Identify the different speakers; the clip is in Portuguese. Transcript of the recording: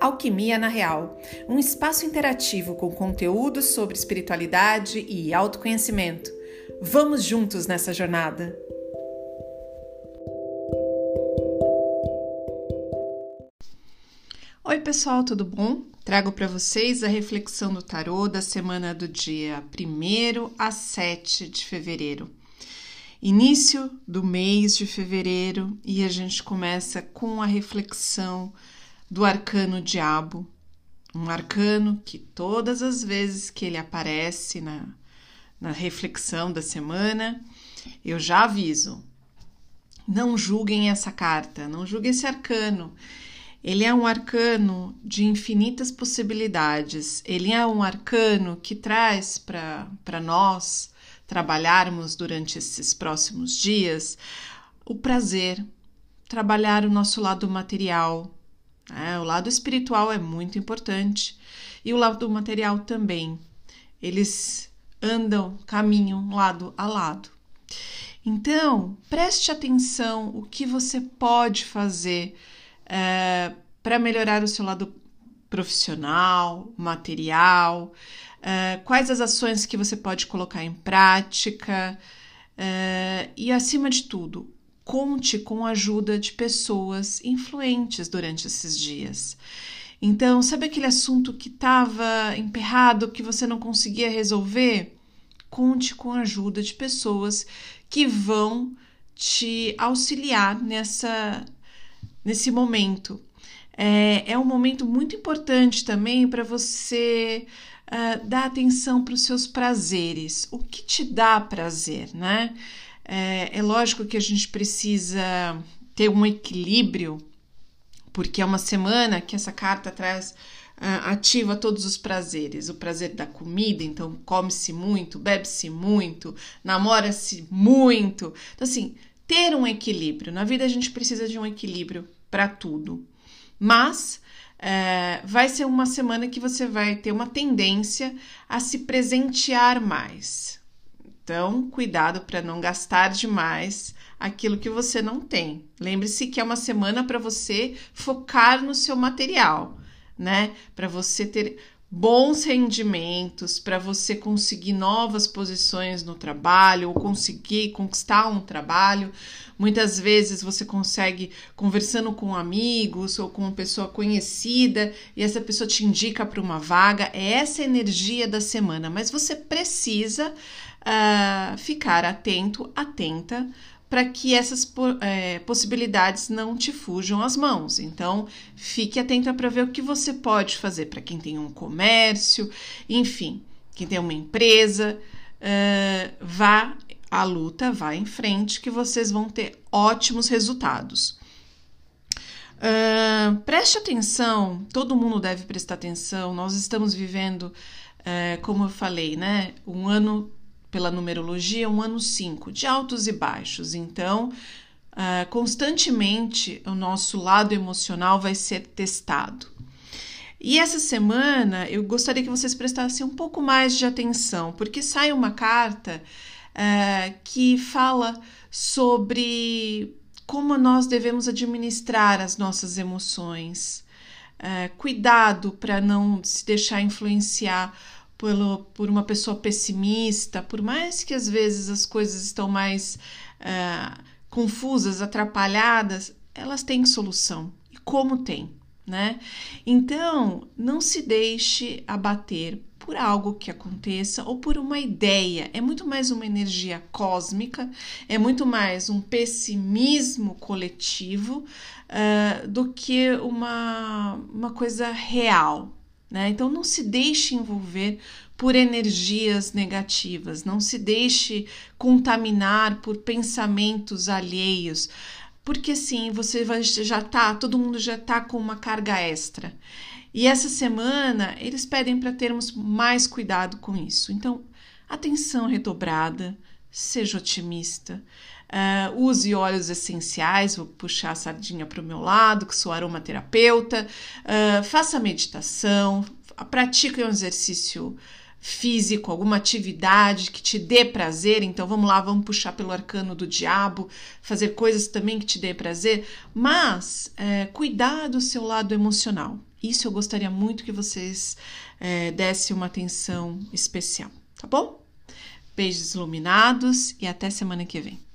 Speaker 1: Alquimia na Real, um espaço interativo com conteúdos sobre espiritualidade e autoconhecimento. Vamos juntos nessa jornada! Oi, pessoal, tudo bom? Trago para vocês a reflexão do tarô da semana do dia 1 a 7 de fevereiro. Início do mês de fevereiro e a gente começa com a reflexão do arcano diabo, um arcano que todas as vezes que ele aparece na, na reflexão da semana, eu já aviso. Não julguem essa carta, não julguem esse arcano. Ele é um arcano de infinitas possibilidades. Ele é um arcano que traz para nós trabalharmos durante esses próximos dias o prazer, trabalhar o nosso lado material, é, o lado espiritual é muito importante e o lado material também. Eles andam, caminham lado a lado. Então, preste atenção o que você pode fazer é, para melhorar o seu lado profissional, material, é, quais as ações que você pode colocar em prática é, e, acima de tudo, conte com a ajuda de pessoas influentes durante esses dias. Então, sabe aquele assunto que estava emperrado, que você não conseguia resolver? Conte com a ajuda de pessoas que vão te auxiliar nessa nesse momento. É, é um momento muito importante também para você uh, dar atenção para os seus prazeres. O que te dá prazer, né? É, é lógico que a gente precisa ter um equilíbrio, porque é uma semana que essa carta traz uh, ativa todos os prazeres. O prazer da comida, então come-se muito, bebe-se muito, namora-se muito. Então, assim, ter um equilíbrio. Na vida a gente precisa de um equilíbrio para tudo. Mas é, vai ser uma semana que você vai ter uma tendência a se presentear mais. Então, cuidado para não gastar demais aquilo que você não tem. Lembre-se que é uma semana para você focar no seu material, né? Para você ter bons rendimentos, para você conseguir novas posições no trabalho ou conseguir conquistar um trabalho. Muitas vezes você consegue conversando com amigos ou com uma pessoa conhecida e essa pessoa te indica para uma vaga. É essa energia da semana, mas você precisa uh, ficar atento, atenta para que essas é, possibilidades não te fujam às mãos. Então, fique atenta para ver o que você pode fazer para quem tem um comércio, enfim, quem tem uma empresa. Uh, vá à luta, vá em frente, que vocês vão ter ótimos resultados. Uh, preste atenção, todo mundo deve prestar atenção. Nós estamos vivendo, uh, como eu falei, né, um ano pela numerologia, um ano 5, de altos e baixos. Então, uh, constantemente o nosso lado emocional vai ser testado. E essa semana eu gostaria que vocês prestassem um pouco mais de atenção, porque sai uma carta uh, que fala sobre como nós devemos administrar as nossas emoções. Uh, cuidado para não se deixar influenciar pelo, por uma pessoa pessimista, por mais que às vezes as coisas estão mais uh, confusas, atrapalhadas, elas têm solução. E como tem, né? Então, não se deixe abater por algo que aconteça ou por uma ideia. É muito mais uma energia cósmica, é muito mais um pessimismo coletivo uh, do que uma, uma coisa real, né? Então, não se deixe envolver por energias negativas, não se deixe contaminar por pensamentos alheios, porque sim, você vai, já tá, todo mundo já tá com uma carga extra. E essa semana eles pedem para termos mais cuidado com isso. Então, atenção redobrada, seja otimista. Uh, use óleos essenciais, vou puxar a sardinha para o meu lado, que sou aromaterapeuta. Uh, faça meditação, pratique um exercício físico, alguma atividade que te dê prazer. Então vamos lá, vamos puxar pelo arcano do diabo, fazer coisas também que te dê prazer, mas é, cuidar do seu lado emocional. Isso eu gostaria muito que vocês é, dessem uma atenção especial, tá bom? Beijos iluminados e até semana que vem.